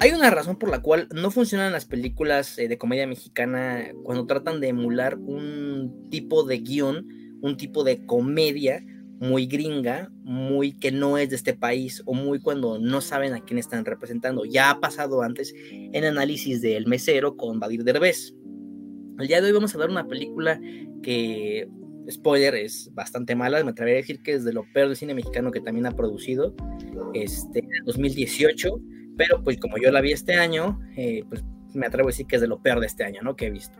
hay una razón por la cual no funcionan las películas eh, de comedia mexicana cuando tratan de emular un tipo de guion, un tipo de comedia muy gringa, muy que no es de este país o muy cuando no saben a quién están representando. Ya ha pasado antes en análisis de El Mesero con Badir Derbez. El día de hoy vamos a ver una película que, spoiler, es bastante mala. Me atrevería a decir que es de lo peor del cine mexicano que también ha producido este, en 2018. Pero pues como yo la vi este año, eh, pues me atrevo a decir que es de lo peor de este año, ¿no? Que he visto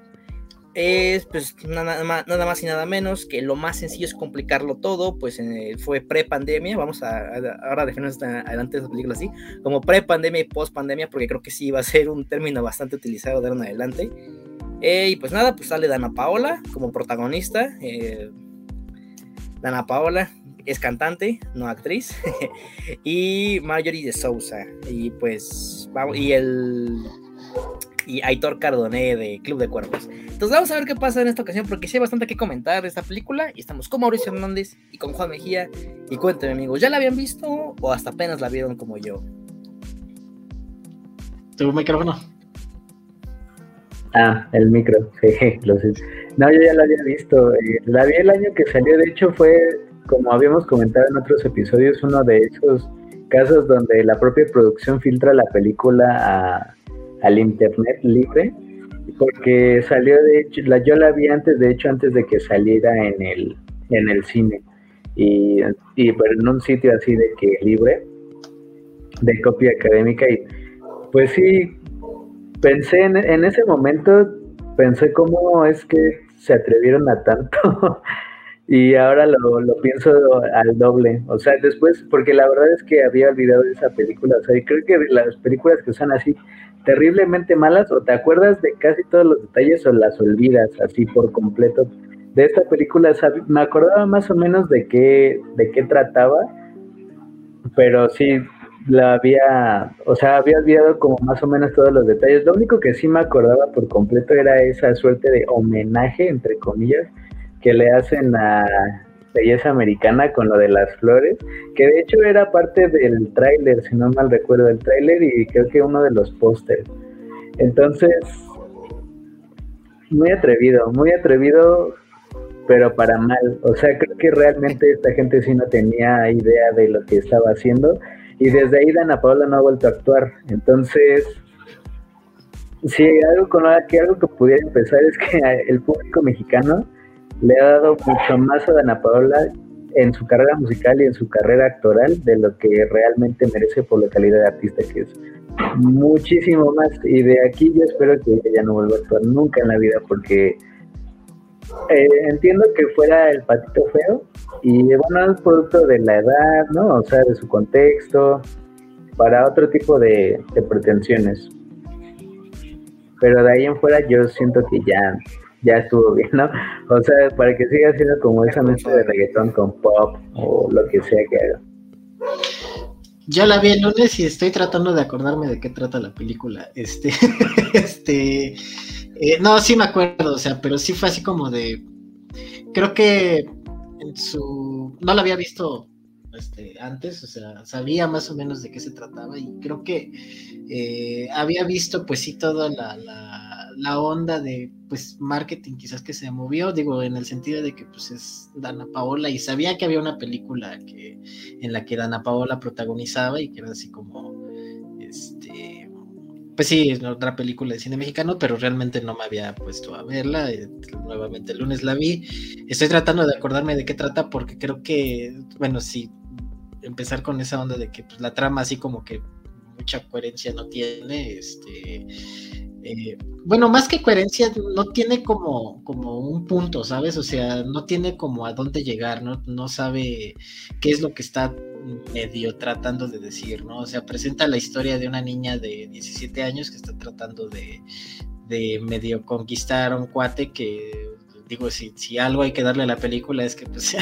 es pues nada más, nada más y nada menos que lo más sencillo es complicarlo todo, pues eh, fue pre-pandemia, vamos a, ahora definirnos adelante esa película así, como pre-pandemia y post-pandemia, porque creo que sí va a ser un término bastante utilizado de ahora en adelante. Eh, y pues nada, pues sale Dana Paola como protagonista. Eh, Dana Paola es cantante, no actriz. y Marjorie de Sousa. Y pues, y el y Aitor Cardoné de Club de Cuervos. Entonces vamos a ver qué pasa en esta ocasión porque sí hay bastante que comentar de esta película y estamos con Mauricio Hernández y con Juan Mejía y cuéntenme amigos, ¿ya la habían visto o hasta apenas la vieron como yo? ¿Tu micrófono? Ah, el micro, sí, lo sé. No, yo ya la había visto. Eh, la vi el año que salió, de hecho fue, como habíamos comentado en otros episodios, uno de esos casos donde la propia producción filtra la película a al internet libre porque salió de hecho, la, yo la vi antes, de hecho antes de que saliera en el, en el cine y, y en un sitio así de que libre de copia académica y pues sí pensé en, en ese momento pensé cómo es que se atrevieron a tanto y ahora lo, lo, pienso al doble. O sea, después, porque la verdad es que había olvidado esa película. O sea, y creo que las películas que son así terriblemente malas, o te acuerdas de casi todos los detalles o las olvidas así por completo. De esta película me acordaba más o menos de qué, de qué trataba, pero sí la había, o sea, había olvidado como más o menos todos los detalles. Lo único que sí me acordaba por completo era esa suerte de homenaje, entre comillas, que le hacen a Belleza Americana con lo de las flores, que de hecho era parte del tráiler, si no mal recuerdo, el tráiler y creo que uno de los pósters. Entonces, muy atrevido, muy atrevido, pero para mal. O sea, creo que realmente esta gente sí no tenía idea de lo que estaba haciendo y desde ahí Dana Paola no ha vuelto a actuar. Entonces, sí, algo con algo que pudiera empezar es que el público mexicano le ha dado mucho más a Dana Paola en su carrera musical y en su carrera actoral de lo que realmente merece por la calidad de artista que es. Muchísimo más. Y de aquí yo espero que ella no vuelva a actuar nunca en la vida porque eh, entiendo que fuera el patito feo y bueno, es producto de la edad, ¿no? O sea, de su contexto, para otro tipo de, de pretensiones. Pero de ahí en fuera yo siento que ya ya estuvo bien, ¿no? O sea, para que siga siendo como esa mezcla de reggaetón con pop o lo que sea que haga. Ya la vi el lunes y estoy tratando de acordarme de qué trata la película. Este, este, eh, no, sí me acuerdo, o sea, pero sí fue así como de, creo que en su, no la había visto este, antes, o sea, sabía más o menos de qué se trataba y creo que eh, había visto pues sí toda la, la, onda de pues marketing quizás que se movió, digo, en el sentido de que pues es Dana Paola y sabía que había una película que, en la que Dana Paola protagonizaba y que era así como, este, pues sí, es otra película de cine mexicano, pero realmente no me había puesto a verla. Eh, nuevamente el lunes la vi. Estoy tratando de acordarme de qué trata porque creo que, bueno, sí, empezar con esa onda de que pues, la trama así como que mucha coherencia no tiene, este, eh, bueno, más que coherencia, no tiene como, como un punto, ¿sabes? O sea, no tiene como a dónde llegar, ¿no? No sabe qué es lo que está medio tratando de decir, ¿no? O sea, presenta la historia de una niña de 17 años que está tratando de, de medio conquistar a un cuate que, digo, si, si algo hay que darle a la película es que, pues,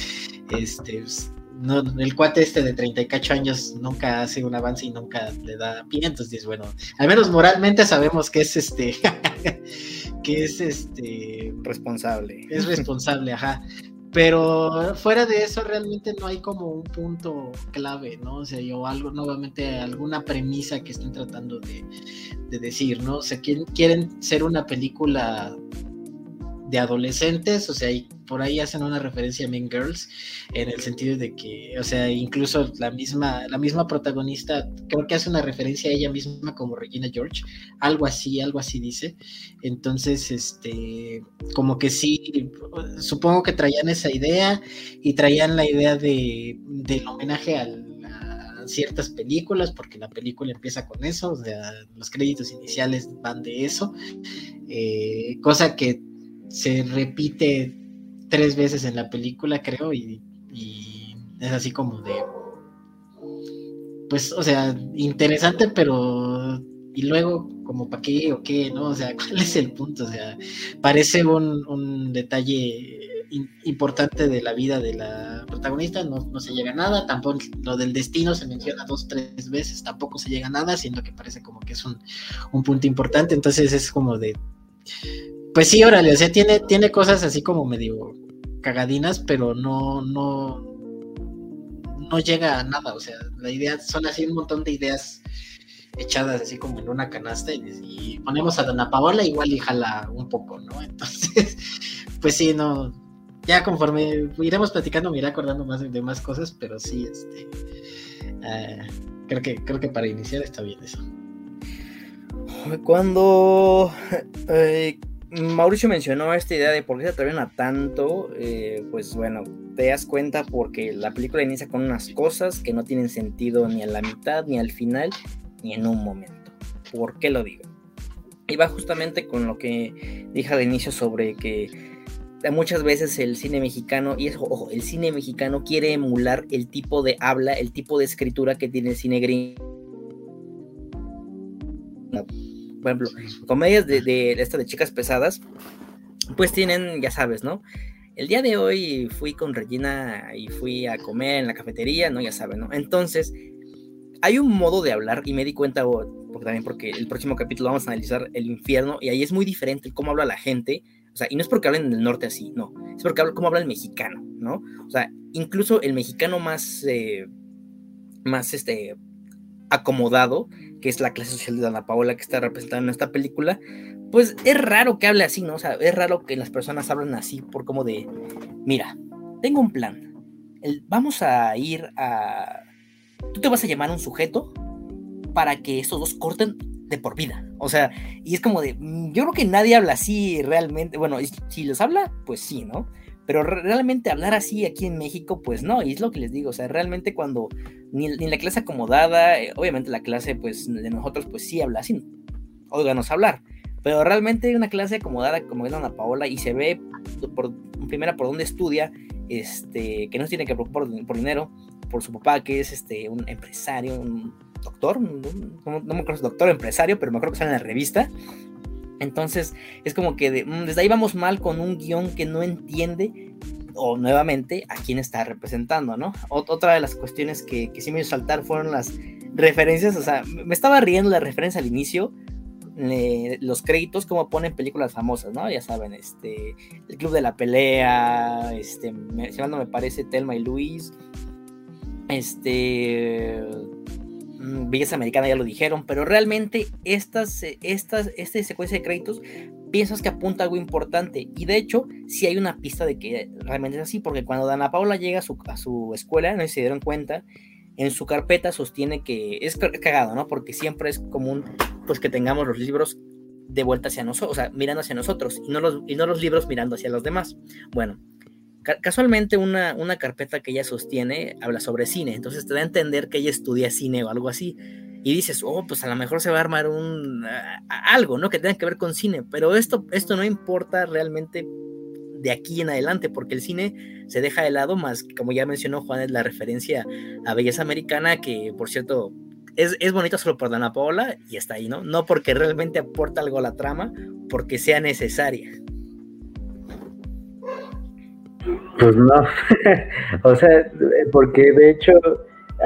este, pues, no, el cuate este de 38 años nunca hace un avance y nunca le da pie, entonces bueno, al menos moralmente sabemos que es este, que es este... Responsable. Es responsable, ajá. Pero fuera de eso, realmente no hay como un punto clave, ¿no? O sea, yo algo, nuevamente, alguna premisa que estén tratando de, de decir, ¿no? O sea, quieren, quieren ser una película de adolescentes, o sea, por ahí hacen una referencia a Mean Girls, en el sentido de que, o sea, incluso la misma, la misma protagonista, creo que hace una referencia a ella misma como Regina George, algo así, algo así dice. Entonces, este, como que sí, supongo que traían esa idea y traían la idea de, del homenaje a ciertas películas, porque la película empieza con eso, o sea, los créditos iniciales van de eso, eh, cosa que se repite tres veces en la película, creo, y, es así como de, pues, o sea, interesante, pero, y luego, como para qué o qué, ¿no? O sea, ¿cuál es el punto? O sea, parece un, un detalle importante de la vida de la protagonista, no, no, se llega a nada, tampoco lo del destino se menciona dos, tres veces, tampoco se llega a nada, siendo que parece como que es un, un punto importante, entonces es como de, pues sí, órale, o sea, tiene, tiene cosas así como medio cagadinas, pero no, no, no llega a nada. O sea, la idea, son así un montón de ideas echadas así como en una canasta y, ponemos a Dona Paola igual y jala un poco, ¿no? Entonces, pues sí, no, ya conforme iremos platicando me iré acordando más de, más cosas, pero sí, este, eh, creo que creo que para iniciar está bien eso. Cuando eh, Mauricio mencionó esta idea de por qué se atreven a tanto, eh, pues bueno, te das cuenta porque la película inicia con unas cosas que no tienen sentido ni a la mitad, ni al final, ni en un momento. ¿Por qué lo digo? Y va justamente con lo que dije al inicio sobre que muchas veces el cine mexicano, y eso, ojo, el cine mexicano quiere emular el tipo de habla, el tipo de escritura que tiene el cine gringo por ejemplo, comedias de, de esta de chicas pesadas, pues tienen, ya sabes, ¿no? El día de hoy fui con Regina y fui a comer en la cafetería, ¿no? Ya saben, ¿no? Entonces, hay un modo de hablar y me di cuenta, porque también porque el próximo capítulo vamos a analizar el infierno y ahí es muy diferente cómo habla la gente, o sea, y no es porque hablen del norte así, no, es porque habla cómo habla el mexicano, ¿no? O sea, incluso el mexicano más, eh, más, este, acomodado, que es la clase social de Ana Paola que está representada en esta película, pues es raro que hable así, ¿no? O sea, es raro que las personas hablen así por como de, mira, tengo un plan, vamos a ir a... Tú te vas a llamar un sujeto para que estos dos corten de por vida. O sea, y es como de, mm, yo creo que nadie habla así realmente, bueno, si los habla, pues sí, ¿no? Pero realmente hablar así aquí en México, pues no, y es lo que les digo, o sea, realmente cuando ni, la clase acomodada, eh, obviamente la clase pues de nosotros pues sí habla así, óiganos hablar, pero realmente una clase acomodada como es Ana Paola y se ve por primera por dónde estudia, este, que no se tiene que preocupar por, dinero, por su papá que es este un empresario, un doctor, no, me acuerdo si doctor empresario, pero me acuerdo que sale en la revista, entonces es como que mm, desde ahí vamos mal con un guion que no entiende o nuevamente a quién está representando, ¿no? otra de las cuestiones que, sí me hizo saltar fueron las referencias, o sea, me estaba riendo la referencia al inicio, los créditos como ponen películas famosas, ¿no? Ya saben, este, El Club de la Pelea, este, me, no me parece, Telma y Luis, este, belleza americana ya lo dijeron, pero realmente estas, eh, estas, esta secuencia de créditos piensas que apunta a algo importante y de hecho si hay una pista de que realmente es así, porque cuando Dana Paula llega a su, a su escuela, no se dieron cuenta, en su carpeta sostiene que es cagado, ¿no? Porque siempre es común pues que tengamos los libros de vuelta hacia nosotros, o sea, mirando hacia nosotros y no los, y no los libros mirando hacia los demás. Bueno, casualmente una, una carpeta que ella sostiene habla sobre cine, entonces te da a entender que ella estudia cine o algo así. Y dices, oh, pues a lo mejor se va a armar un algo, ¿no? Que tenga que ver con cine. Pero esto, esto no importa realmente de aquí en adelante, porque el cine se deja de lado, más como ya mencionó Juan, es la referencia a Belleza Americana, que por cierto es, es bonito solo por Dana Paola y está ahí, ¿no? No porque realmente aporta algo a la trama, porque sea necesaria. Pues no, o sea, porque de hecho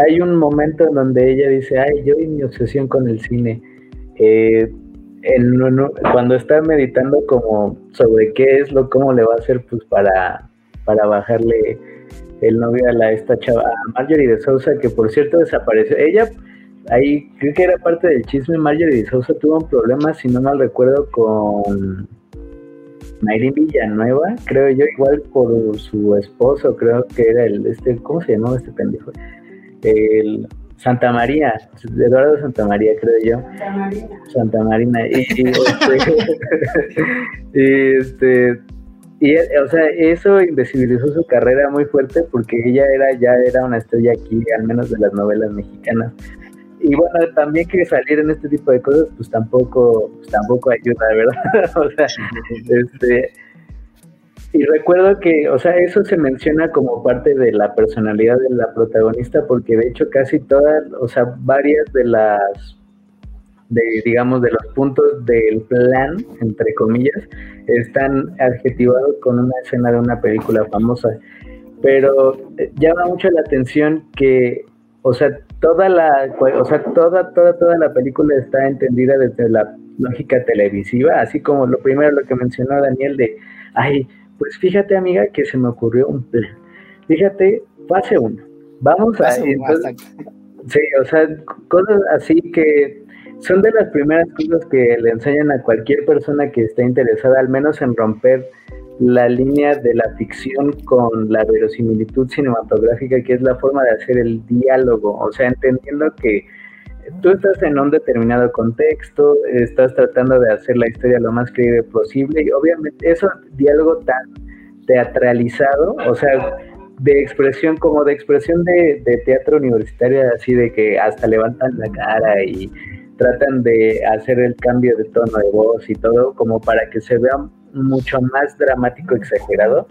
hay un momento en donde ella dice, ay, yo y mi obsesión con el cine, eh, cuando está meditando como sobre qué es lo, cómo le va a hacer pues para, para bajarle el novio a la esta chava, a Marjorie de Sousa, que por cierto desapareció. Ella, ahí creo que era parte del chisme, Marjorie de Sousa tuvo un problema, si no mal recuerdo, con Mayrin Villanueva, creo yo, igual por su esposo, creo que era el, este, ¿cómo se llamaba este pendejo? El Santa María, Eduardo Santa María, creo yo. Santa Marina. Santa Marina. Y, y este, y, o sea, eso invisibilizó su carrera muy fuerte porque ella era ya era una estrella aquí, al menos de las novelas mexicanas. Y bueno, también que salir en este tipo de cosas, pues tampoco, pues tampoco ayuda, ¿verdad? o sea, este, y recuerdo que, o sea, eso se menciona como parte de la personalidad de la protagonista, porque de hecho casi todas, o sea, varias de las de, digamos, de los puntos del plan, entre comillas, están adjetivados con una escena de una película famosa. Pero eh, llama mucho la atención que, o sea, toda la, o sea, toda, toda, toda la película está entendida desde la lógica televisiva, así como lo primero lo que mencionó Daniel de, ay, pues fíjate amiga que se me ocurrió un plan. Fíjate, fase uno. Vamos a... sí, o sea, cosas así que son de las primeras cosas que le enseñan a cualquier persona que esté interesada, al menos en romper la línea de la ficción con la verosimilitud cinematográfica, que es la forma de hacer el diálogo, o sea, entendiendo que tú estás en un determinado contexto, estás tratando de hacer la historia lo más creíble posible, y obviamente eso diálogo tan teatralizado, o sea, de expresión como de expresión de, de teatro universitario, así de que hasta levantan la cara y tratan de hacer el cambio de tono de voz y todo como para que se vea mucho más dramático, exagerado.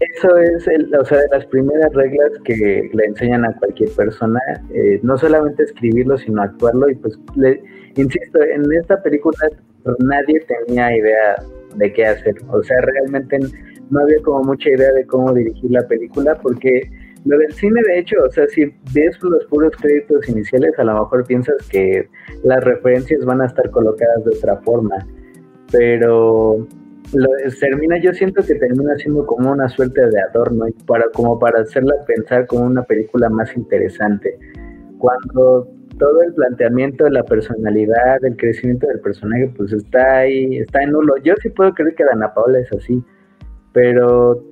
Eso es, el, o sea, de las primeras reglas que le enseñan a cualquier persona, eh, no solamente escribirlo, sino actuarlo. Y pues, le, insisto, en esta película nadie tenía idea de qué hacer. O sea, realmente no había como mucha idea de cómo dirigir la película, porque lo del cine, de hecho, o sea, si ves los puros créditos iniciales, a lo mejor piensas que las referencias van a estar colocadas de otra forma, pero lo, termina, yo siento que termina siendo como una suerte de adorno, para, como para hacerla pensar como una película más interesante. Cuando todo el planteamiento de la personalidad, el crecimiento del personaje, pues está ahí, está en nulo. Yo sí puedo creer que Dana Paola es así, pero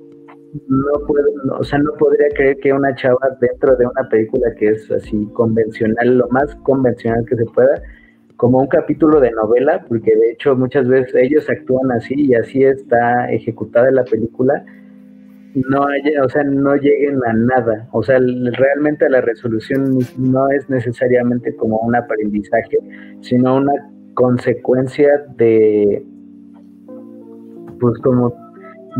no puedo, o sea, no podría creer que una chava dentro de una película que es así convencional, lo más convencional que se pueda, como un capítulo de novela, porque de hecho muchas veces ellos actúan así y así está ejecutada la película, no haya, o sea, no lleguen a nada, o sea, realmente la resolución no es necesariamente como un aprendizaje, sino una consecuencia de, pues como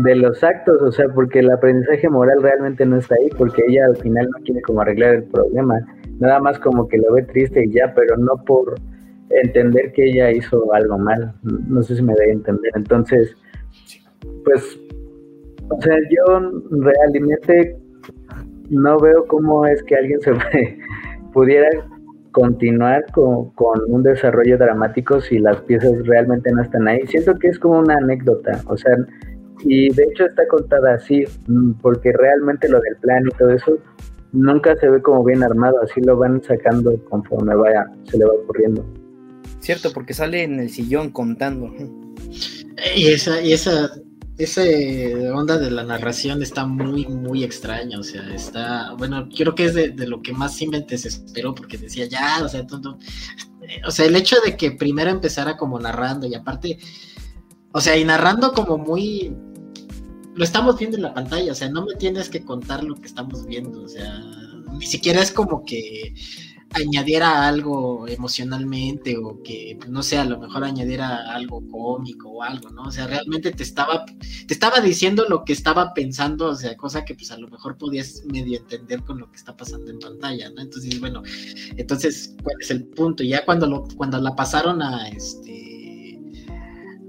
de los actos, o sea, porque el aprendizaje moral realmente no está ahí, porque ella al final no quiere como arreglar el problema, nada más como que lo ve triste y ya, pero no por entender que ella hizo algo mal, no sé si me debe entender, entonces, pues, o sea, yo realmente no veo cómo es que alguien se pudiera continuar con, con, un desarrollo dramático si las piezas realmente no están ahí. Siento que es como una anécdota, o sea, y de hecho está contada así, mm, porque realmente lo del plan y todo eso nunca se ve como bien armado, así lo van sacando conforme vaya, se le va ocurriendo. Cierto, porque sale en el sillón contando. Y esa, y esa, esa onda de la narración está muy, muy extraña, o sea, está, bueno, creo que es de, lo que más sí me desesperó, porque decía, ya, o sea, todo, o sea, el hecho de que primero empezara como narrando y aparte, o sea, y narrando como muy, lo estamos viendo en la pantalla, o sea, no me tienes que contar lo que estamos viendo, o sea, ni siquiera es como que añadiera algo emocionalmente o que, pues, no sé, a lo mejor añadiera algo cómico o algo, ¿no? O sea, realmente te estaba, te estaba diciendo lo que estaba pensando, o sea, cosa que pues a lo mejor podías medio entender con lo que está pasando en pantalla, ¿no? Entonces, bueno, entonces, ¿cuál es el punto? Ya cuando, lo, cuando la pasaron a este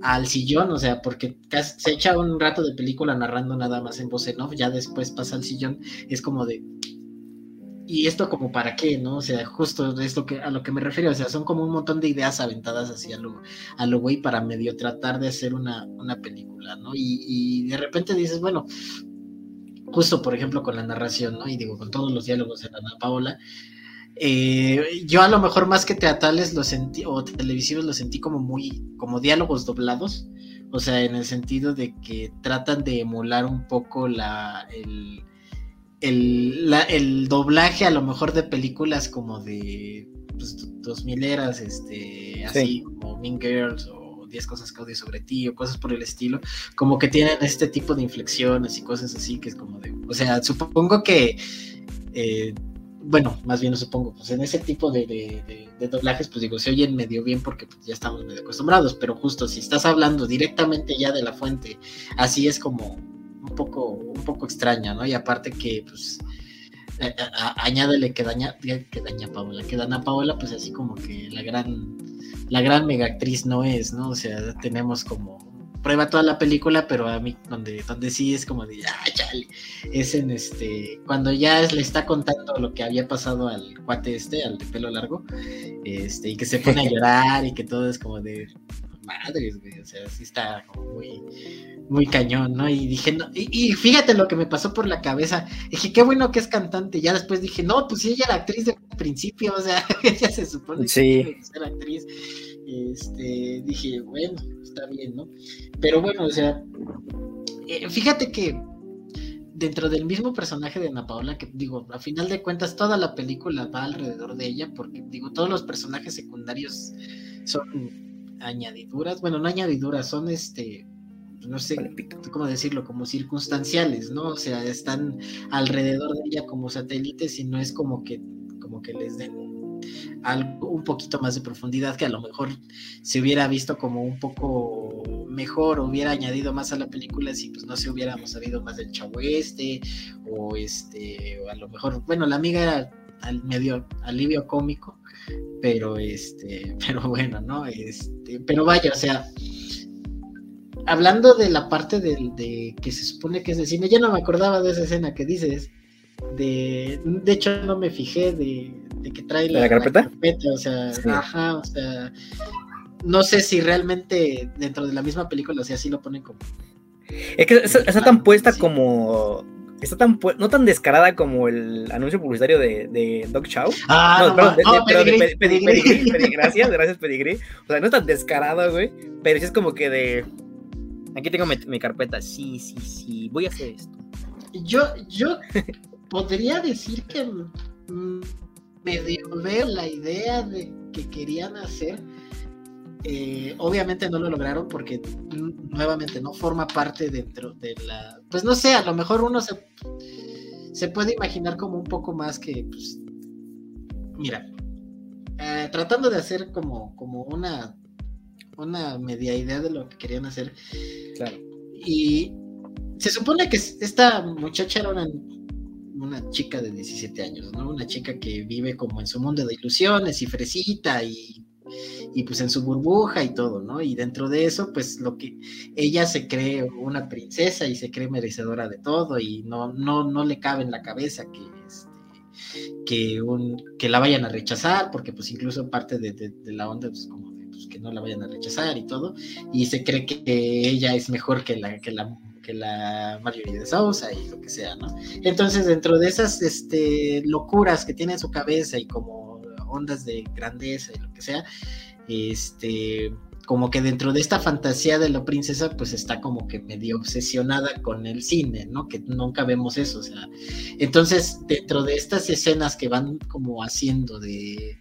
al sillón, o sea, porque se echa un rato de película narrando nada más en voz en off, ya después pasa al sillón, es como de, ¿y esto como para qué, no? O sea, justo es lo que, a lo que me refiero, o sea, son como un montón de ideas aventadas así a lo, a lo güey para medio tratar de hacer una, una película, ¿no? Y, y de repente dices, bueno, justo por ejemplo con la narración, ¿no? Y digo, con todos los diálogos de Ana Paola, eh, yo a lo mejor más que teatrales lo sentí, o televisivos lo sentí como muy, como diálogos doblados, o sea, en el sentido de que tratan de emular un poco la, el, el, doblaje a lo mejor de películas como de pues, dos mileras, este, así como Mean Girls o 10 cosas que odio sobre ti o cosas por el estilo, como que tienen este tipo de inflexiones y cosas así que es como de, o sea, supongo que eh, bueno, más bien no supongo, pues en ese tipo de, doblajes, pues digo, se oyen medio bien porque pues, ya estamos medio acostumbrados, pero justo si estás hablando directamente ya de la fuente, así es como un poco, un poco extraña, ¿no? Y aparte que, pues, añádele que daña, que daña Paola, que Dana Paola, pues así como que la gran, la gran mega actriz no es, ¿no? O sea, tenemos como prueba toda la película, pero a mí donde, donde sí es como de, ah, chale, es en este, cuando ya le está contando lo que había pasado al cuate este, al de pelo largo, este, y que se pone a llorar y que todo es como de, madres, güey, o sea, sí está como muy, muy cañón, ¿no? Y dije, no, y, fíjate lo que me pasó por la cabeza, dije, qué bueno que es cantante, ya después dije, no, pues sí, ella era actriz de principio, o sea, ella se supone que es actriz, este, dije, bueno, está bien, ¿no? Pero bueno, o sea, eh, fíjate que dentro del mismo personaje de Ana Paola, que digo, a final de cuentas toda la película va alrededor de ella, porque digo, todos los personajes secundarios son añadiduras, bueno, no añadiduras, son este, no sé cómo decirlo, como circunstanciales, ¿no? O sea, están alrededor de ella como satélites y no es como que, como que les den algo un poquito más de profundidad que a lo mejor se hubiera visto como un poco mejor hubiera añadido más a la película si pues no se hubiéramos sabido más del chavo este o este o a lo mejor bueno la amiga era al medio alivio cómico pero este pero bueno no este pero vaya o sea hablando de la parte de, que se supone que es de cine ya no me acordaba de esa escena que dices de de hecho no me fijé de de que trae la, carpeta? o sea, ajá, o sea, no sé si realmente dentro de la misma película, o sea, así lo ponen como. Es que está, tan puesta como. Está tan no tan descarada como el anuncio publicitario de, de Doc Chow. Ah, no, perdón, de, Pedigrí, gracias, gracias Pedigrí. O sea, no es tan descarada, güey, pero sí es como que de aquí tengo mi, mi, carpeta. Sí, sí, sí, voy a hacer esto. Yo yo podría decir que medio veo la idea de que querían hacer. Eh, obviamente no lo lograron porque nuevamente no forma parte dentro de la. Pues no sé, a lo mejor uno se, se puede imaginar como un poco más que, pues, mira, eh, tratando de hacer como, como una, una media idea de lo que querían hacer. Claro. Y se supone que esta muchacha era una una chica de 17 años, ¿no? Una chica que vive como en su mundo de ilusiones y fresita y, y pues en su burbuja y todo, ¿no? Y dentro de eso, pues lo que ella se cree una princesa y se cree merecedora de todo y no, no, no le cabe en la cabeza que, este, que, un, que la vayan a rechazar, porque pues incluso parte de, la onda, pues como de, pues, que no la vayan a rechazar y todo, y se cree que ella es mejor que la, que la que la mayoría de Sousa y lo que sea, ¿no? Entonces, dentro de esas este, locuras que tiene en su cabeza y como ondas de grandeza y lo que sea, este, como que dentro de esta fantasía de la princesa, pues está como que medio obsesionada con el cine, ¿no? Que nunca vemos eso, o sea. Entonces, dentro de estas escenas que van como haciendo de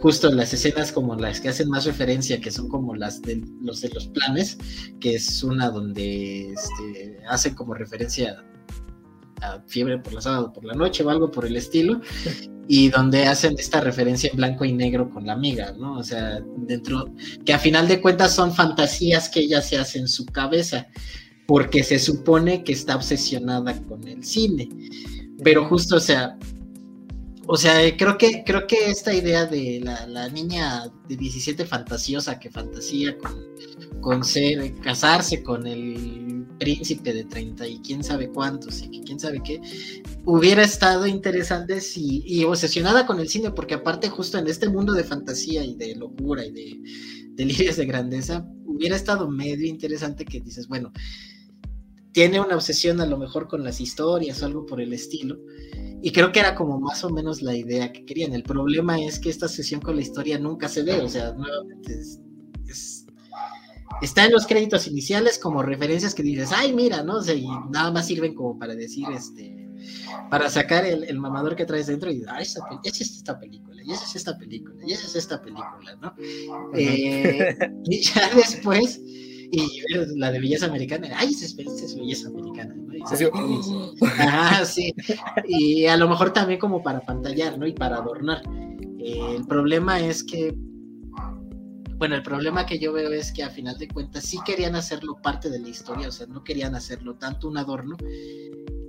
justo las escenas como las que hacen más referencia, que son como las de los de los planes, que es una donde este, hacen como referencia fiebre por la sábado por la noche o algo por el estilo, y donde hacen esta referencia en blanco y negro con la amiga, ¿no? O sea, dentro, que a final de cuentas son fantasías que ella se hace en su cabeza, porque se supone que está obsesionada con el cine. Pero justo, o sea, o sea, creo que, creo que esta idea de la, niña de 17 fantasiosa que fantasía con, con ser, casarse con el príncipe de 30 y quién sabe cuántos y quién sabe qué, hubiera estado interesante si, y obsesionada con el cine, porque aparte justo en este mundo de fantasía y de locura y de delirios de grandeza, hubiera estado medio interesante que dices, bueno, tiene una obsesión a lo mejor con las historias o algo por el estilo. Y creo que era como más o menos la idea que querían. El problema es que esta obsesión con la historia nunca se ve, o sea, nuevamente está en los créditos iniciales como referencias que dices, ay, mira, ¿no? O sea, y nada más sirven como para decir, este, para sacar el, mamador que traes dentro y decir, ay, esa, es esta película, y esa es esta película, y esa es esta película, ¿no? Eh, y ya después y la de belleza americana, ay, esa es, belleza americana, ¿no? Y, sí. Y a lo mejor también como para pantallar, ¿no? Y para adornar. Eh, el problema es que, bueno, el problema que yo veo es que a final de cuentas sí querían hacerlo parte de la historia, o sea, no querían hacerlo tanto un adorno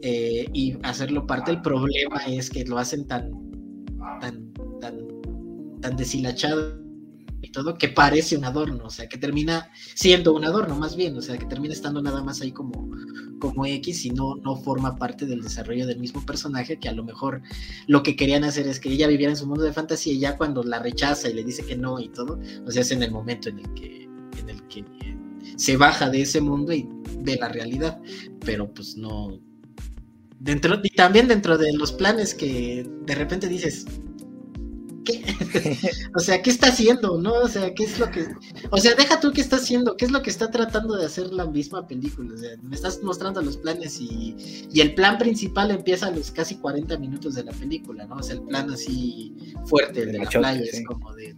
eh, y hacerlo parte. El problema es que lo hacen tan, tan, tan, tan deshilachado todo, que parece un adorno, o sea, que termina siendo un adorno más bien, o sea, que termina estando nada más ahí como, como X y no, no forma parte del desarrollo del mismo personaje, que a lo mejor lo que querían hacer es que ella viviera en su mundo de fantasía y ya cuando la rechaza y le dice que no y todo, o sea, es en el momento en el que, en el que se baja de ese mundo y ve la realidad, pero pues no... Dentro, y también dentro de los planes que de repente dices, ¿qué? o sea, ¿qué está haciendo? ¿No? O sea, ¿qué es lo que. O sea, deja tú qué está haciendo, qué es lo que está tratando de hacer la misma película. O sea, me estás mostrando los planes y, y el plan principal empieza a los casi 40 minutos de la película, ¿no? O sea, el plan así fuerte, de la playa, es como de.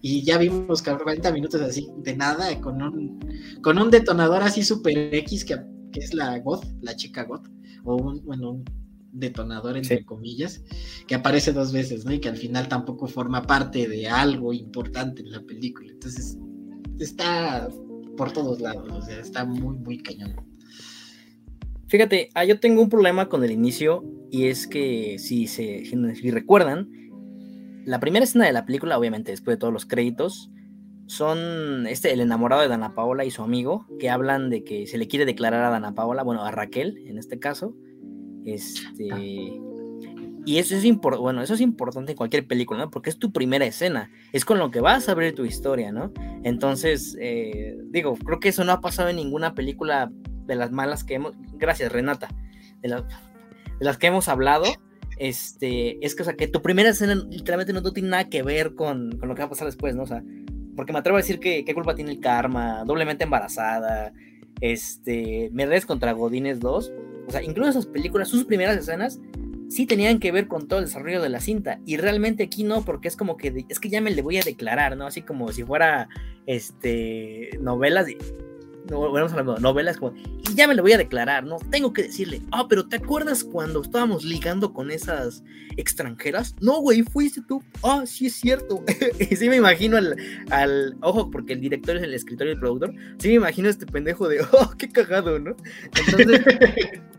Y ya vimos 40 minutos así, de nada, con un, con un detonador así super X que, que es la God, la chica God, o un, bueno, un detonador, entre comillas, que aparece dos veces, ¿no? Y que al final tampoco forma parte de algo importante en la película. Entonces, está por todos lados, o sea, está muy, muy cañón. Fíjate, ah, yo tengo un problema con el inicio y es que si se si recuerdan, la primera escena de la película, obviamente después de todos los créditos, son este el enamorado de Dana Paola y su amigo que hablan de que se le quiere declarar a Dana Paola, bueno, a Raquel en este caso, este. Y eso es, bueno, eso es importante en cualquier película, ¿no? Porque es tu primera escena, es con lo que vas a abrir tu historia, ¿no? Entonces, eh, digo, creo que eso no ha pasado en ninguna película de las malas que hemos... Gracias, Renata. De, las que hemos hablado, este, es que, que tu primera escena literalmente no, tiene nada que ver con, con, lo que va a pasar después, ¿no? O sea, porque me atrevo a decir que qué culpa tiene el karma, doblemente embarazada, este, Mercedes contra Godines 2, o sea, incluso esas películas, sus primeras escenas, sí tenían que ver con todo el desarrollo de la cinta. Y realmente aquí no, porque es como que es que ya me le voy a declarar, ¿no? Así como si fuera este novelas de. No, bueno, novelas como, y ya me le voy a declarar, ¿no? Tengo que decirle, ah, pero ¿te acuerdas cuando estábamos ligando con esas extranjeras? No, güey, fuiste tú. Ah, sí es cierto. y sí me imagino al, al, ojo, porque el director es el escritor y el productor, sí me imagino este pendejo de, oh, qué cagado, ¿no? Entonces,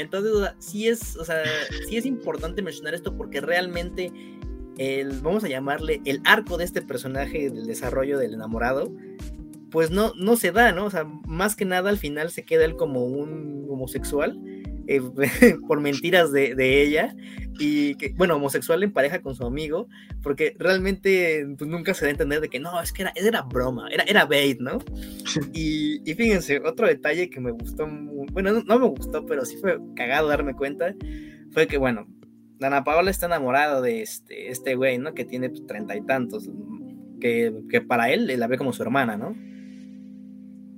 Entonces, sí es, o sea, sí es importante mencionar esto porque realmente el, vamos a llamarle, el arco de este personaje del desarrollo del enamorado, pues no, no se da, ¿no? O sea, más que nada al final se queda él como un homosexual eh, por mentiras de, ella y que, bueno, homosexual en pareja con su amigo, porque realmente pues, nunca se da a entender de que no, es que era, era broma, era, era bait, ¿no? Y, fíjense, otro detalle que me gustó, bueno, no, me gustó, pero sí fue cagado darme cuenta, fue que, bueno, Dana Paola está enamorada de este, este güey, ¿no? Que tiene pues, treinta y tantos, que, que para él la ve como su hermana, ¿no?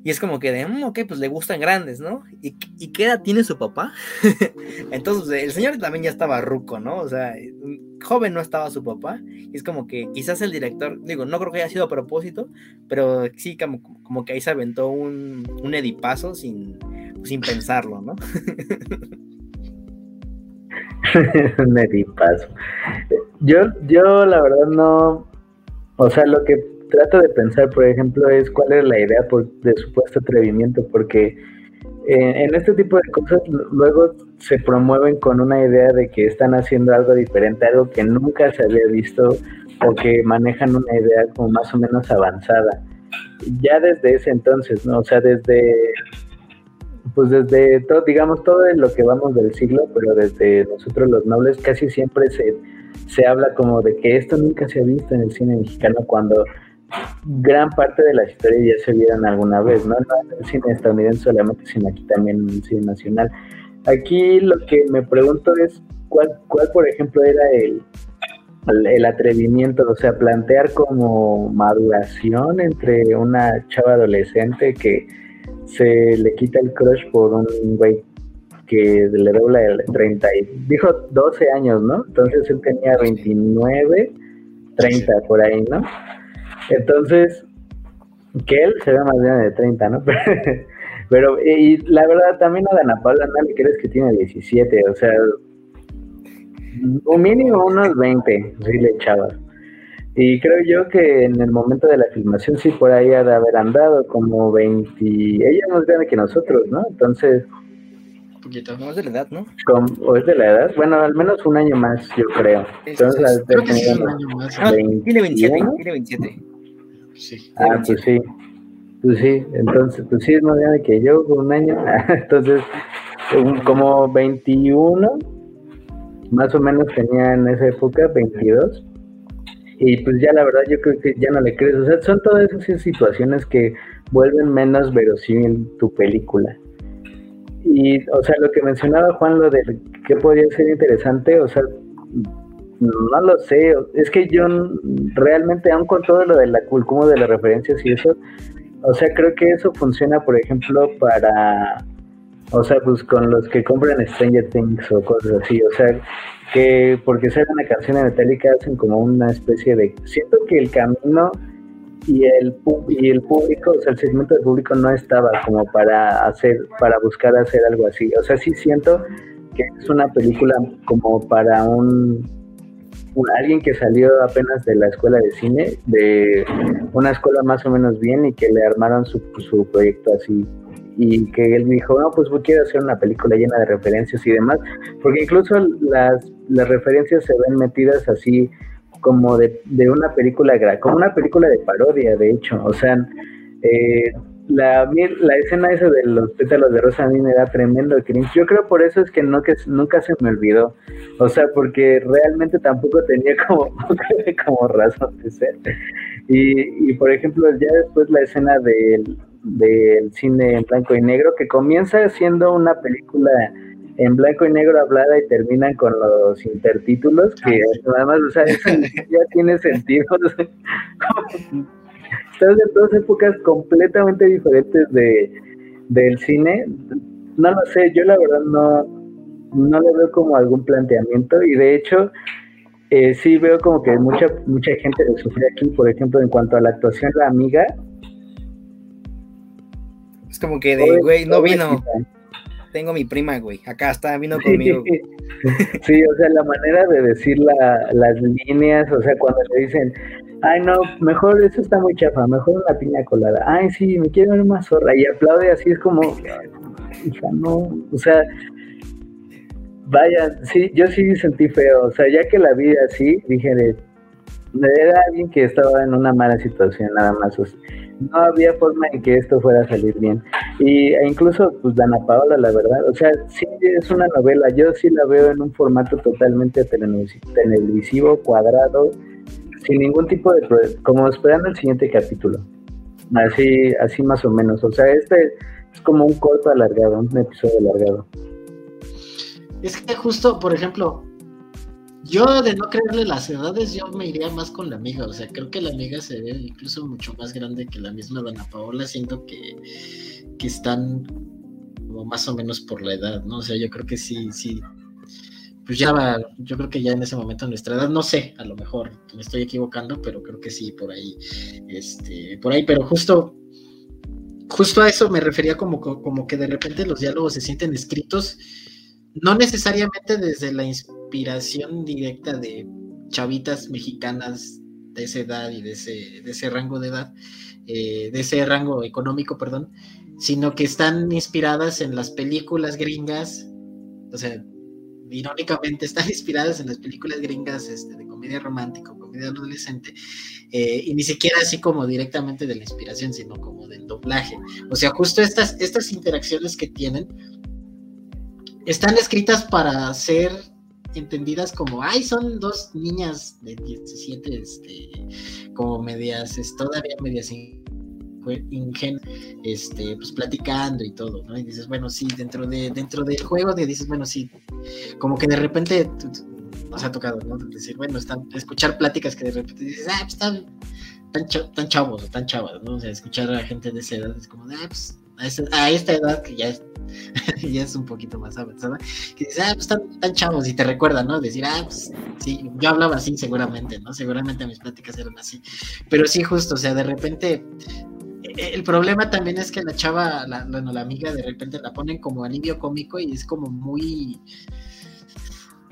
Y es como que de, mm, ok, pues le gustan grandes, ¿no? ¿Y, y qué edad tiene su papá? Entonces, el señor también ya estaba ruco, ¿no? O sea, joven no estaba su papá. Y es como que quizás el director, digo, no creo que haya sido a propósito, pero sí como, como que ahí se aventó un, un edipazo sin, sin pensarlo, ¿no? un edipazo. Yo, yo la verdad no, o sea, lo que trato de pensar, por ejemplo, es cuál es la idea por, de supuesto atrevimiento, porque eh, en este tipo de cosas luego se promueven con una idea de que están haciendo algo diferente, algo que nunca se había visto o que manejan una idea como más o menos avanzada. Ya desde ese entonces, ¿no? O sea, desde, pues desde todo, digamos, todo lo que vamos del siglo, pero desde nosotros los nobles casi siempre se, se habla como de que esto nunca se ha visto en el cine mexicano cuando gran parte de las historias ya se vieron alguna vez, ¿no? No en el cine estadounidense solamente, sino aquí también en el cine nacional. Aquí lo que me pregunto es cuál, cuál por ejemplo, era el, el atrevimiento, o sea, plantear como maduración entre una chava adolescente que se le quita el crush por un güey que le dobla el 30 y dijo 12 años, ¿no? Entonces él tenía 29, 30 por ahí, ¿no? Entonces, que él se ve más grande de 30, ¿no? Pero, y la verdad, también a Dana Paula no le crees que tiene 17, o sea, un mínimo unos 20, sí le echaba. Y creo yo que en el momento de la filmación sí por ahí ha de haber andado como 20, ella es más grande que nosotros, ¿no? Entonces... Un poquito más de la edad, ¿no? ¿O es de la edad? Bueno, al menos un año más, yo creo. Entonces, creo que sí, un año más. Ah, tiene 27, tiene 27. Sí, ah, pues sí. Pues sí, entonces, pues sí es más grande que yo, un año. entonces, como 21, más o menos tenía en esa época 22 y pues ya la verdad yo creo que ya no le crees, o sea, son todas esas situaciones que vuelven menos verosímil tu película. Y, o sea, lo que mencionaba Juan, lo de que podría ser interesante, o sea, no lo sé, es que yo realmente, aún con todo lo de la como de las referencias y eso, o sea, creo que eso funciona, por ejemplo, para o sea, pues con los que compran Stranger Things o cosas así. O sea, que porque sale una canción de Metallica hacen como una especie de... Siento que el camino y el, y el público, o sea, el segmento del público no estaba como para hacer, para buscar hacer algo así. O sea, sí siento que es una película como para un, alguien que salió apenas de la escuela de cine, de una escuela más o menos bien y que le armaron su, su proyecto así y que él dijo, no, pues quiero hacer una película llena de referencias y demás, porque incluso las, las referencias se ven metidas así como de, de una película, como una película de parodia, de hecho, o sea, eh, la, la escena esa de los pétalos de rosa a mí me da tremendo cringe. Yo creo por eso es que, no, que nunca se me olvidó. O sea, porque realmente tampoco tenía como, como razón de ser. Y, y por ejemplo, ya después la escena del del cine en blanco y negro, que comienza siendo una película en blanco y negro hablada y terminan con los intertítulos, que ah, además, o sea, ya tiene sentido. Estás en dos épocas completamente diferentes de, del cine. No lo sé, yo la verdad no, no le veo como algún planteamiento y de hecho eh, sí veo como que mucha mucha gente le sufre aquí, por ejemplo, en cuanto a la actuación, la amiga como que de, güey, no vino. Tengo mi prima, güey. Acá está, vino conmigo. Sí, o sea, la manera de decir las líneas, o sea, cuando le dicen, ay, no, mejor eso está muy chafa, mejor una piña colada. Ay, sí, me quiero ver más zorra. Y aplaude así, es como, hija, no, o sea, vaya, sí, yo sí sentí feo. O sea, ya que la vi así, dije, era alguien que estaba en una mala situación, nada más. no había forma en que esto fuera a salir bien. Y, e incluso, pues, Dana Paola, la verdad, o sea, sí es una novela. Yo sí la veo en un formato totalmente televisivo, cuadrado, sin ningún tipo de. como esperando el siguiente capítulo. Así, así más o menos. O sea, este es como un corto alargado, un episodio alargado. Es que justo, por ejemplo, yo de no creerle las edades, yo me iría más con la amiga. O sea, creo que la amiga se ve incluso mucho más grande que la misma Dana Paola. Siento que, que están como más o menos por la edad, ¿no? O sea, yo creo que sí, sí. Pues ya va, yo creo que ya en ese momento nuestra edad, no sé, a lo mejor me estoy equivocando, pero creo que sí, por ahí, este, por ahí, pero justo, justo a eso me refería como, como que de repente los diálogos se sienten escritos, no necesariamente desde la inspiración directa de chavitas mexicanas de esa edad y de ese, de ese rango de edad, eh, de ese rango económico, perdón, sino que están inspiradas en las películas gringas, o sea, irónicamente están inspiradas en las películas gringas este, de comedia romántica, comedia adolescente, eh, y ni siquiera así como directamente de la inspiración, sino como del doblaje. O sea, justo estas, estas interacciones que tienen están escritas para ser entendidas como, ay, son dos niñas de 17, este, como medias, todavía medias ingen, este, pues platicando y todo, ¿no? Y dices, bueno, sí, dentro de, dentro del juego, te dices, bueno, sí, como que de repente nos ha tocado, ¿no? Decir, bueno, están, escuchar pláticas que de repente dices, ah, pues están tan, chavos tan chavas, ¿no? O sea, escuchar a gente de esa edad es como, ah, pues a, esta edad que ya es, ya es un poquito más avanzada, que dices, ah, pues están tan chavos y te recuerda, ¿no? Decir, ah, pues sí, yo hablaba así seguramente, ¿no? Seguramente mis pláticas eran así. Pero sí, justo, o sea, de repente e, el problema también es que la chava, la, la amiga, de repente la ponen como alivio cómico y es como muy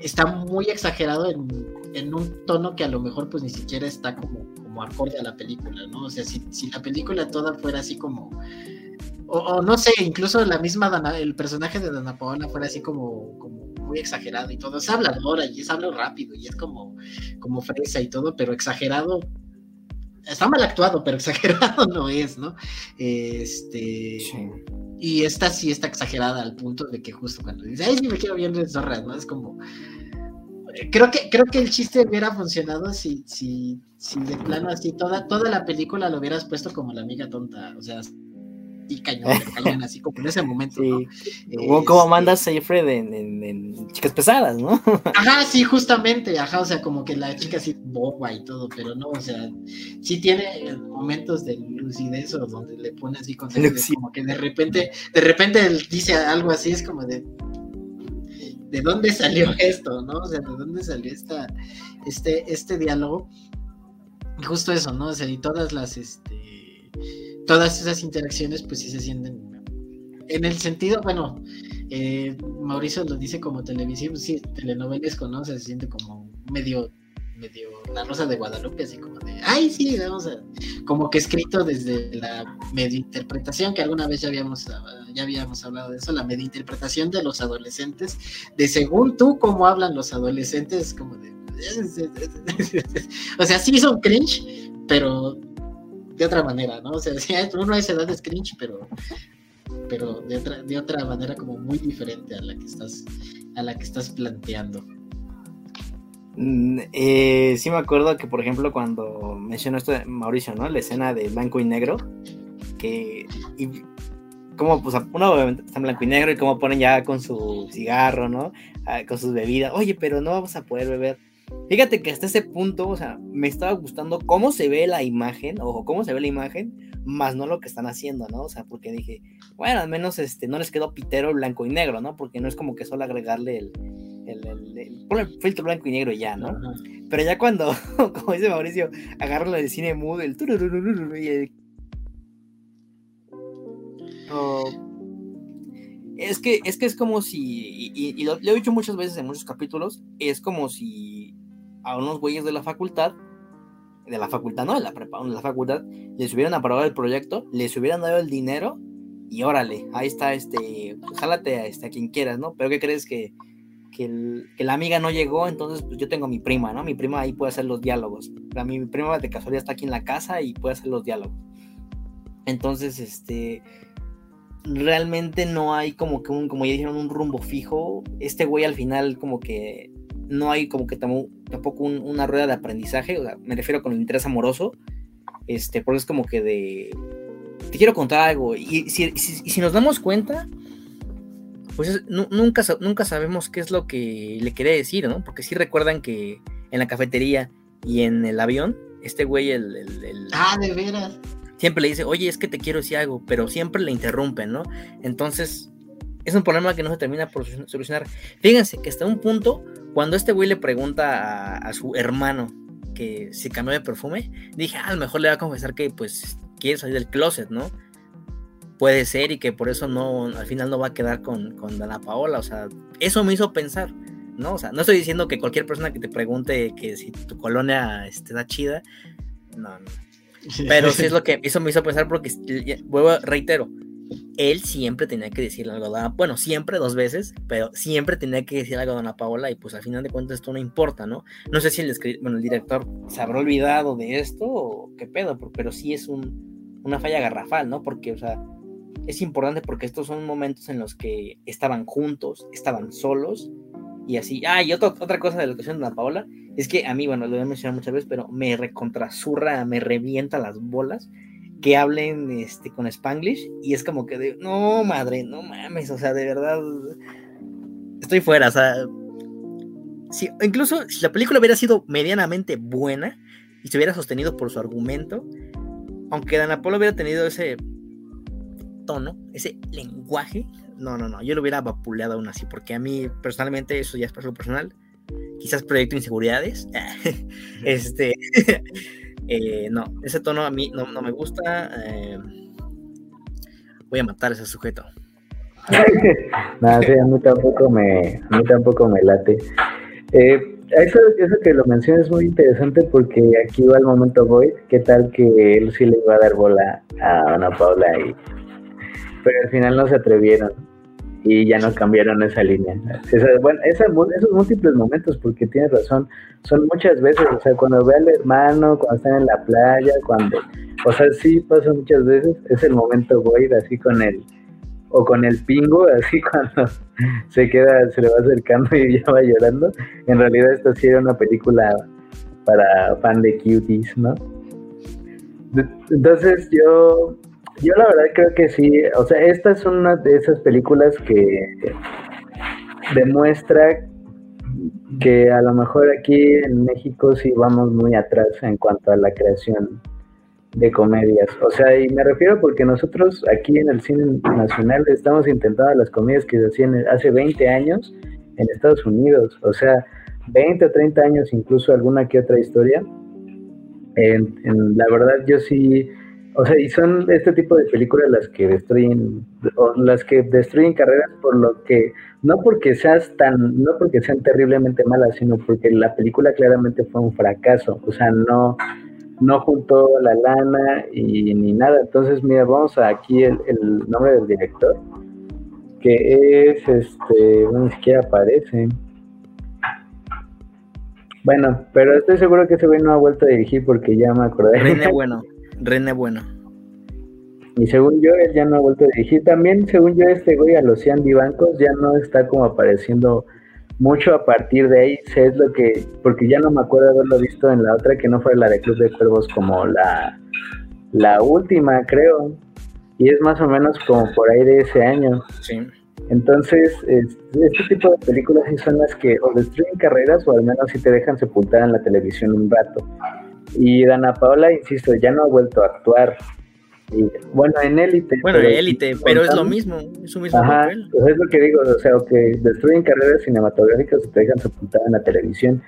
está muy exagerado en, un tono que a lo mejor pues ni siquiera está como, como acorde a la película, ¿no? O sea, si, la película toda fuera así como... O, no sé, incluso la misma Dana, el personaje de Dana Paola fuera así como, como muy exagerado y todo. Es habladora y es habla rápido y es como, como fresa y todo, pero exagerado está mal actuado, pero exagerado no es, ¿no? Este. Y esta sí está exagerada al punto de que justo cuando dice, ay, sí me quiero bien de zorras, ¿no? Es como. Creo que, creo que el chiste hubiera funcionado si, si, si de plano así toda, toda la película lo hubieras puesto como la amiga tonta. O sea, y cañón, cañón, así como en ese momento, ¿no? como Amanda Seyfried en, en, Chicas Pesadas, ¿no? Ajá, sí, justamente, ajá, o sea, como que la chica así boba y todo, pero no, o sea, sí tiene momentos de lucidez o donde le pone así con como que de repente, de repente él dice algo así, es como de ¿de dónde salió esto, no? O sea, ¿de dónde salió esta, este, este diálogo? Y justo eso, ¿no? O sea, y todas las, este, todas esas interacciones pues sí se sienten en el sentido, bueno, eh, Mauricio lo dice como televisivo, sí, telenovelesco, ¿no? se siente como medio, medio la rosa de Guadalupe, así como de, ay, sí, vamos a, como que escrito desde la medio interpretación, que alguna vez ya habíamos, ya habíamos hablado de eso, la medio interpretación de los adolescentes, de según tú cómo hablan los adolescentes, como de, o sea, sí son cringe, pero de otra manera, ¿no? O sea, uno a esa edad es pero, pero de otra, de otra manera como muy diferente a la que estás, a la que estás planteando. Mm, eh, sí me acuerdo que, por ejemplo, cuando mencionó esto de Mauricio, ¿no? La escena de blanco y negro, que... Y, como, pues, uno obviamente está en blanco y negro y como ponen ya con su cigarro, ¿no? Ah, con sus bebidas. Oye, pero no vamos a poder beber Fíjate que hasta ese punto, o sea, me estaba gustando cómo se ve la imagen, o cómo se ve la imagen, más no lo que están haciendo, ¿no? O sea, porque dije, bueno, al menos este, no les quedó pitero blanco y negro, ¿no? Porque no es como que solo agregarle el, el, el, filtro blanco y negro y ya, ¿no? Pero ya cuando, como dice Mauricio, agarran el cine mood, el y el... Es que, es que es como si, y, lo, lo, he dicho muchas veces en muchos capítulos, es como si a unos güeyes de la facultad, de la facultad, no, de la prepa, de la facultad, les hubieran aprobado el proyecto, les hubieran dado el dinero y órale, ahí está, este, pues jálate a, este, a quien quieras, ¿no? Pero ¿qué crees que, que, la amiga no llegó? Entonces, pues yo tengo mi prima, ¿no? Mi prima ahí puede hacer los diálogos. A mi, mi prima de casualidad está aquí en la casa y puede hacer los diálogos. Entonces, este, realmente no hay como que un, como ya dijeron, un rumbo fijo. Este güey al final como que no hay como que tampoco una rueda de aprendizaje, o sea, me refiero con el interés amoroso, este, porque es como que de, te quiero contar algo, y si, si nos damos cuenta, pues nunca, nunca sabemos qué es lo que le quiere decir, ¿no? Porque sí recuerdan que en la cafetería y en el avión, este güey, el, el... Ah, de veras. Siempre le dice, oye, es que te quiero decir algo, pero siempre le interrumpen, ¿no? Entonces, es un problema que no se termina por solucionar. Fíjense que hasta un punto, cuando este güey le pregunta a, su hermano que si cambió de perfume, dije, ah, a lo mejor le va a confesar que pues quiere salir del closet, ¿no? Puede ser y que por eso no, al final no va a quedar con, con Dana Paola, o sea, eso me hizo pensar, ¿no? O sea, no estoy diciendo que cualquier persona que te pregunte que si tu colonia está chida, no, no. Pero sí es lo que eso me hizo pensar porque, vuelvo, reitero, él siempre tenía que decirle algo a Dana, bueno, siempre dos veces, pero siempre tenía que decir algo a Dana Paola y pues al final de cuentas esto no importa, ¿no? No sé si el, director se habrá olvidado de esto o qué pedo, pero sí es un, una falla garrafal, ¿no? Porque, o sea, es importante porque estos son momentos en los que estaban juntos, estaban solos y así. Ah, y otra, otra cosa de la educación de la Paola es que a mí, bueno, lo he mencionado muchas veces, pero me recontrasurra, me revienta las bolas que hablen este, con Spanglish y es como que de, no, madre, no mames, o sea, de verdad, estoy fuera, o sea, si, incluso si la película hubiera sido medianamente buena y se hubiera sostenido por su argumento, aunque Dana Paola hubiera tenido ese tono, ese lenguaje, no, no, no, yo lo hubiera vapuleado aún así, porque a mí personalmente eso ya es para personal, quizás proyecto inseguridades, este, eh, no, ese tono a mí no, me gusta, eh, voy a matar a ese sujeto. no, sí, a mí tampoco me, a mí tampoco me late. Eh, eso, eso que lo mencionas es muy interesante porque aquí va el momento voy, qué tal que él sí le iba a dar bola a Ana Paula y pero al final no se atrevieron y ya no cambiaron esa línea. bueno, esos múltiples momentos, porque tienes razón, son muchas veces, o sea, cuando ve al hermano, cuando están en la playa, cuando, o sea, sí pasa muchas veces, es el momento Boyd así con él, o con el pingo, así cuando se queda, se le va acercando y ya va llorando. En realidad esta sí era una película para fan de cuties, ¿no? Entonces yo yo la verdad creo que sí, o sea, esta es una de esas películas que demuestra que a lo mejor aquí en México sí vamos muy atrás en cuanto a la creación de comedias. O sea, y me refiero porque nosotros aquí en el cine nacional estamos intentando las comedias que se hacían hace 20 años en Estados Unidos. O sea, 20 o 30 años, incluso alguna que otra historia. La verdad, yo sí o sea, y son este tipo de películas las que destruyen, o las que destruyen carreras por lo que, no porque seas tan, no porque sean terriblemente malas, sino porque la película claramente fue un fracaso. O sea, no, no juntó la lana y ni nada. Entonces, mira, vamos a aquí el, nombre del director, que es este, ni siquiera aparece. Bueno, pero estoy seguro que ese güey no ha vuelto a dirigir porque ya me acordé. René Bueno. René Bueno. Y según yo, él ya no ha vuelto a dirigir. También, según yo, este güey a los Andy Bancos ya no está como apareciendo mucho a partir de ahí. Sé es lo que, porque ya no me acuerdo haberlo visto en la otra que no fue la de Club de Cuervos como la, la última, creo. Y es más o menos como por ahí de ese año. Sí. Entonces, este tipo de películas sí son las que o destruyen carreras o al menos sí te dejan sepultar en la televisión un rato. Y Dana Paola, insisto, ya no ha vuelto a actuar. Y, bueno, en élite. Bueno, en élite, pero es lo mismo, es un mismo Ajá, Pues es lo que digo, o sea, que destruyen carreras cinematográficas y te dejan sepultar en la televisión.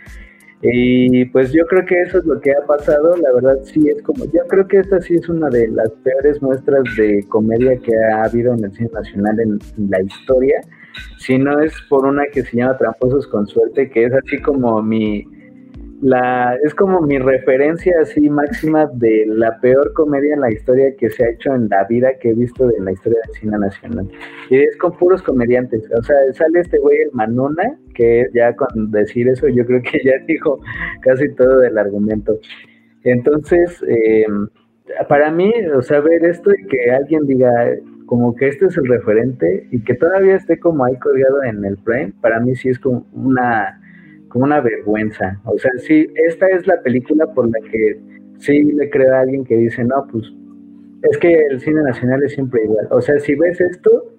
Y pues yo creo que eso es lo que ha pasado, la verdad sí es como, yo creo que esta sí es una de las peores muestras de comedia que ha habido en el cine nacional en, en la historia, si no es por una que se llama Tramposos con Suerte, que es así como mi, la es como mi referencia así máxima de la peor comedia en la historia que se ha hecho en la vida que he visto en la historia del cine nacional. Y es con puros comediantes. O sea, sale este güey el Manona, que ya con decir eso yo creo que ya dijo casi todo del argumento. Entonces, eh, para mí, o sea, ver esto y que alguien diga como que este es el referente y que todavía esté como ahí colgado en el frame, para mí sí es como una como una vergüenza. O sea, sí, esta es la película por la que sí le creo a alguien que dice, no, pues es que el cine nacional es siempre igual. O sea, si ves esto,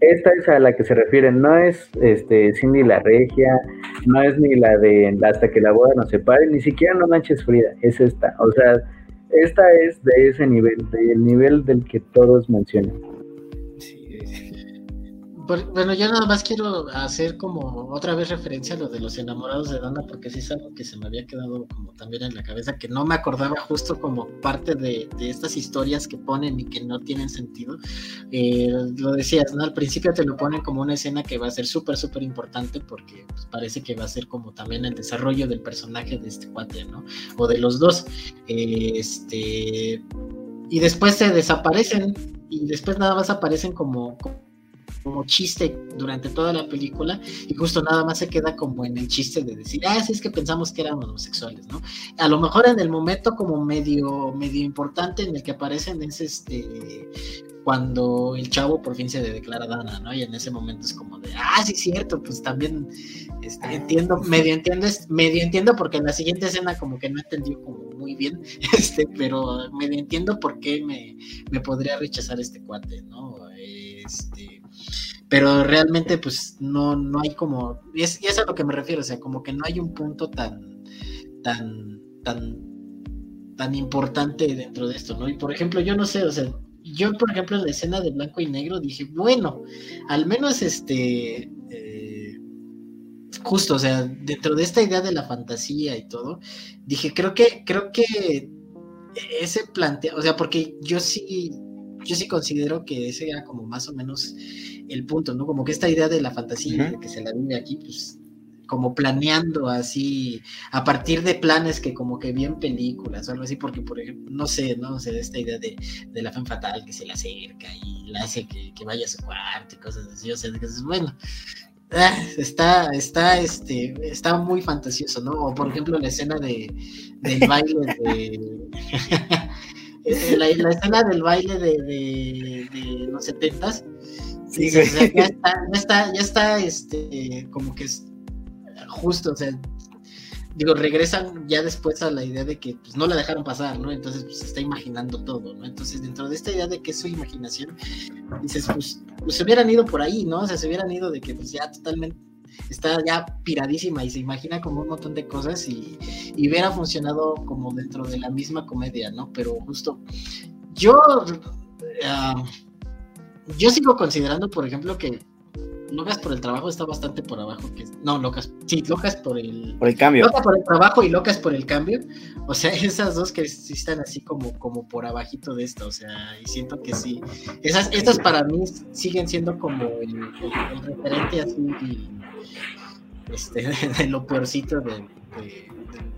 esta es a la que se refieren, no es este Cindy la Regia, no es ni la de hasta que la boda nos separe, ni siquiera No Manches Frida, es esta. O sea, esta es de ese nivel, del nivel del que todos mencionan bueno, yo nada más quiero hacer como otra vez referencia a lo de los enamorados de Dana, porque sí es algo que se me había quedado como también en la cabeza, que no me acordaba justo como parte de, estas historias que ponen y que no tienen sentido. Eh, lo decías, ¿no? Al principio te lo ponen como una escena que va a ser súper, súper importante porque pues, parece que va a ser como también el desarrollo del personaje de este cuate, ¿no? O de los dos. este. Y después se desaparecen y después nada más aparecen como chiste durante toda la película y justo nada más se queda como en el chiste de decir, ah, sí es que pensamos que éramos homosexuales, ¿no? A lo mejor en el momento como medio, medio importante en el que aparecen es este cuando el chavo por fin se declara Dana, ¿no? Y en ese momento es como de, ah, sí, cierto, pues también este, entiendo, medio entiendo, medio entiendo porque en la siguiente escena como que no entendió como muy bien, este, pero medio entiendo por qué me, me podría rechazar este cuate, ¿no? Este, pero realmente pues no, no hay como, y es, a lo que me refiero, o sea, como que no hay un punto tan, tan, tan, tan importante dentro de esto, ¿no? Y por ejemplo, yo no sé, o sea, yo, por ejemplo, en la escena de blanco y negro dije, bueno, al menos este, eh, justo, o sea, dentro de esta idea de la fantasía y todo, dije, creo que, creo que ese plantea, o sea, porque yo sí, yo sí considero que ese era como más o menos el punto, ¿no? Como que esta idea de la fantasía, que se la vive aquí, pues como planeando así, a partir de planes que como que vi en películas o algo así, porque por ejemplo, no sé, ¿no? O sea, esta idea de, de la fe fatal que se le acerca y la hace que, que, vaya a su cuarto y cosas así, o sea, que es bueno. Ah, está, está, este, está muy fantasioso, ¿no? O por ejemplo la escena de, del baile de... la, la, escena del baile de, de, de los setentas, sí, o sea, ya está, ya está, ya está, este, como que es, justo, o sea, digo, regresan ya después a la idea de que pues, no la dejaron pasar, ¿no? Entonces pues, se está imaginando todo, ¿no? Entonces dentro de esta idea de que es su imaginación, dices, pues, pues, se hubieran ido por ahí, ¿no? O sea, se hubieran ido de que pues ya totalmente está ya piradísima y se imagina como un montón de cosas y, y hubiera funcionado como dentro de la misma comedia, ¿no? Pero justo yo, uh, yo sigo considerando, por ejemplo, que Locas por el trabajo está bastante por abajo que no Locas sí Locas por el por el cambio Locas por el trabajo y Locas por el cambio o sea esas dos que sí están así como como por abajito de esto o sea y siento que sí esas estas para mí siguen siendo como el, el, el referente así este de, de lo peorcito de, de,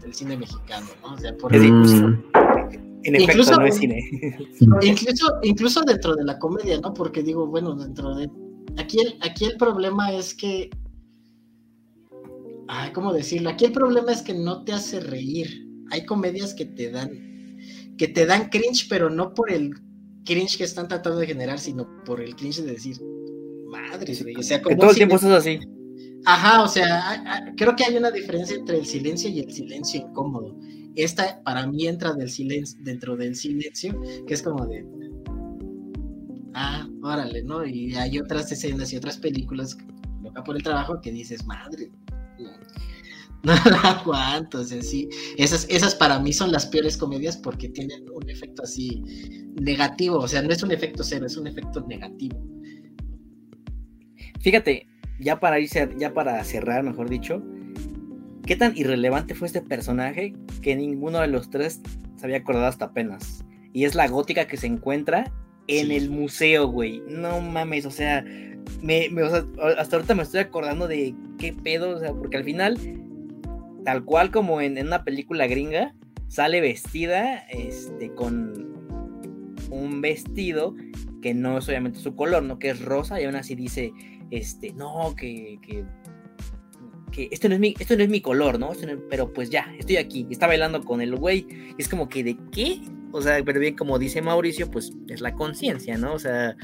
del cine mexicano no o sea por mm. En efecto, incluso, no es cine. Incluso, incluso dentro de la comedia, ¿no? Porque digo, bueno, dentro de Aquí el, aquí el problema es que. Ay, ¿cómo decirlo? Aquí el problema es que no te hace reír. Hay comedias que te dan. que te dan cringe, pero no por el cringe que están tratando de generar, sino por el cringe de decir. Madre, güey. O sea, como. Que todo el tiempo estás así. Ajá, o sea, creo que hay una diferencia entre el silencio y el silencio incómodo. Esta para mí entra del silencio, dentro del silencio, que es como de, ah, órale, ¿no? Y hay otras escenas y otras películas, loca por el trabajo, que dices, madre, no, la aguanto, o sea, sí, esas, esas para mí son las peores comedias porque tienen un efecto así negativo, o sea, no es un efecto cero, es un efecto negativo. Fíjate, ya para irse, ya para cerrar, mejor dicho, ¿qué tan irrelevante fue este personaje que ninguno de los tres se había acordado hasta apenas? Y es la gótica que se encuentra en sí. el museo, güey. No mames, o sea, me, me, o sea, hasta ahorita me estoy acordando de qué pedo, o sea, porque al final, tal cual como en, en una película gringa, sale vestida este, con un vestido que no es obviamente su color, ¿no? Que es rosa y aún así dice, este, no, que, que, que esto, no es mi, esto no es mi color, ¿no? no es, pero pues ya, estoy aquí, está bailando con el güey, y es como que, ¿de qué? O sea, pero bien, como dice Mauricio, pues es la conciencia, ¿no? O sea,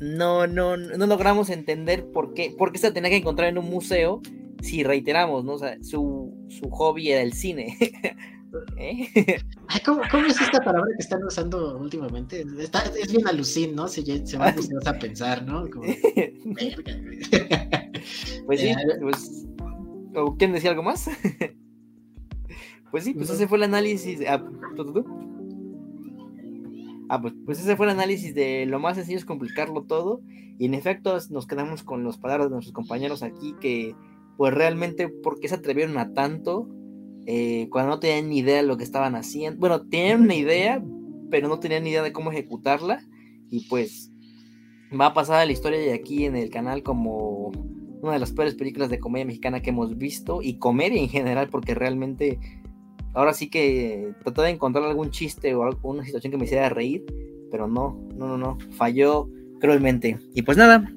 no, no, no logramos entender por qué, por qué se tenía que encontrar en un museo si reiteramos, ¿no? O sea, su, su hobby era el cine. ¿Eh? Ay, ¿cómo, ¿cómo, es esta palabra que están usando últimamente? Está, es bien alucin, ¿no? Se, se van a pensar, ¿no? Como, pues sí, pues, ¿o quieren decir algo más? pues sí, pues ese fue el análisis. Ah, ¿tú, tú, tú? Ah, pues, pues, ese fue el análisis de lo más sencillo es complicarlo todo. Y en efecto nos quedamos con las palabras de nuestros compañeros aquí que pues realmente ¿por qué se atrevieron a tanto eh, cuando no tenían ni idea de lo que estaban haciendo? Bueno, tenían una idea, pero no tenían ni idea de cómo ejecutarla. Y pues va a pasar a la historia de aquí en el canal como una de las peores películas de comedia mexicana que hemos visto y comedia en general porque realmente ahora sí que traté de encontrar algún chiste o alguna situación que me hiciera reír, pero no, no, no, no, falló cruelmente. Y pues nada,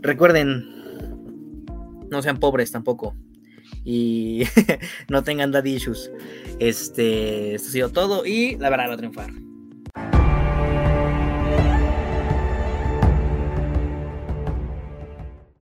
recuerden, no sean pobres tampoco. Y no tengan daddy issues. Este, esto ha sido todo y la verdad va a triunfar.